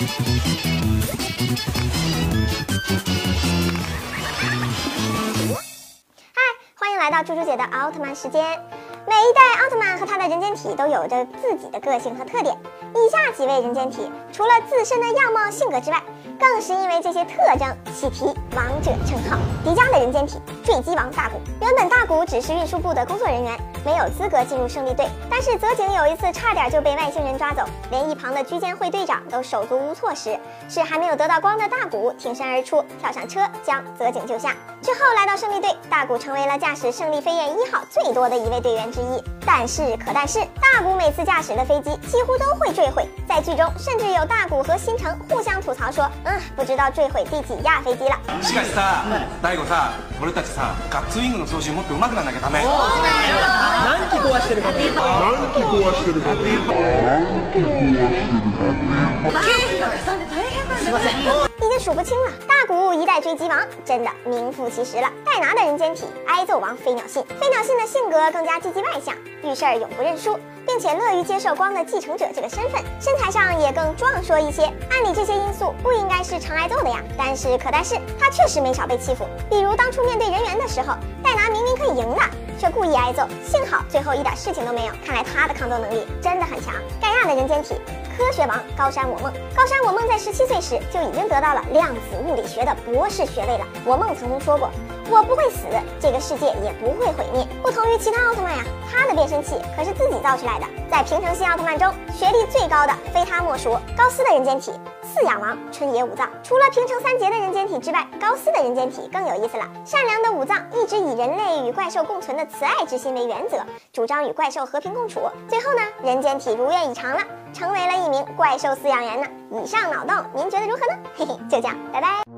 嗨，欢迎来到猪猪姐的奥特曼时间。每一代奥特曼和他的人间体都有着自己的个性和特点。以下几位人间体，除了自身的样貌、性格之外，更是因为这些特征喜提王者称号。迪迦的人间体坠机王大古，原本大古只是运输部的工作人员，没有资格进入胜利队。但是泽井有一次差点就被外星人抓走，连一旁的居监会队长都手足无措时，是还没有得到光的大古挺身而出，跳上车将泽井救下。之后来到胜利队，大古成为了驾驶胜利飞燕一号最多的一位队员之一。但是可但是，大古每次驾驶的飞机几乎都会坠毁，在剧中甚至有大古和星辰互相吐槽说，嗯，不知道坠毁第几架飞机了。しかしさ、大悟さ、俺たちさ、ガッツウィングの操縦もっと上手くならなきゃダメ。 何機壊してるかっていうと已经数不清了。大古一代追击王真的名副其实了。戴拿的人间体挨揍王飞鸟信，飞鸟信的性格更加积极外向，遇事儿永不认输，并且乐于接受光的继承者这个身份，身材上也更壮硕一些。按理这些因素不应该是常挨揍的呀，但是可但是他确实没少被欺负。比如当初面对人猿的时候，戴拿明明可以赢的， 却故意挨揍，幸好最后一点事情都没有。看来他的抗揍能力真的很强。盖亚的人间体。科学王高山我梦，高山我梦在十七岁时就已经得到了量子物理学的博士学位了。我梦曾经说过，我不会死，这个世界也不会毁灭。不同于其他奥特曼呀，他的变身器可是自己造出来的。在平成系奥特曼中，学历最高的非他莫属。高斯的人间体饲养王春野武藏，除了平成三杰的人间体之外，高斯的人间体更有意思了。善良的武藏一直以人类与怪兽共存的慈爱之心为原则，主张与怪兽和平共处。最后呢，人间体如愿以偿了。成为了一名怪兽饲养员呢。以上脑洞您觉得如何呢？嘿嘿，就这样，拜拜。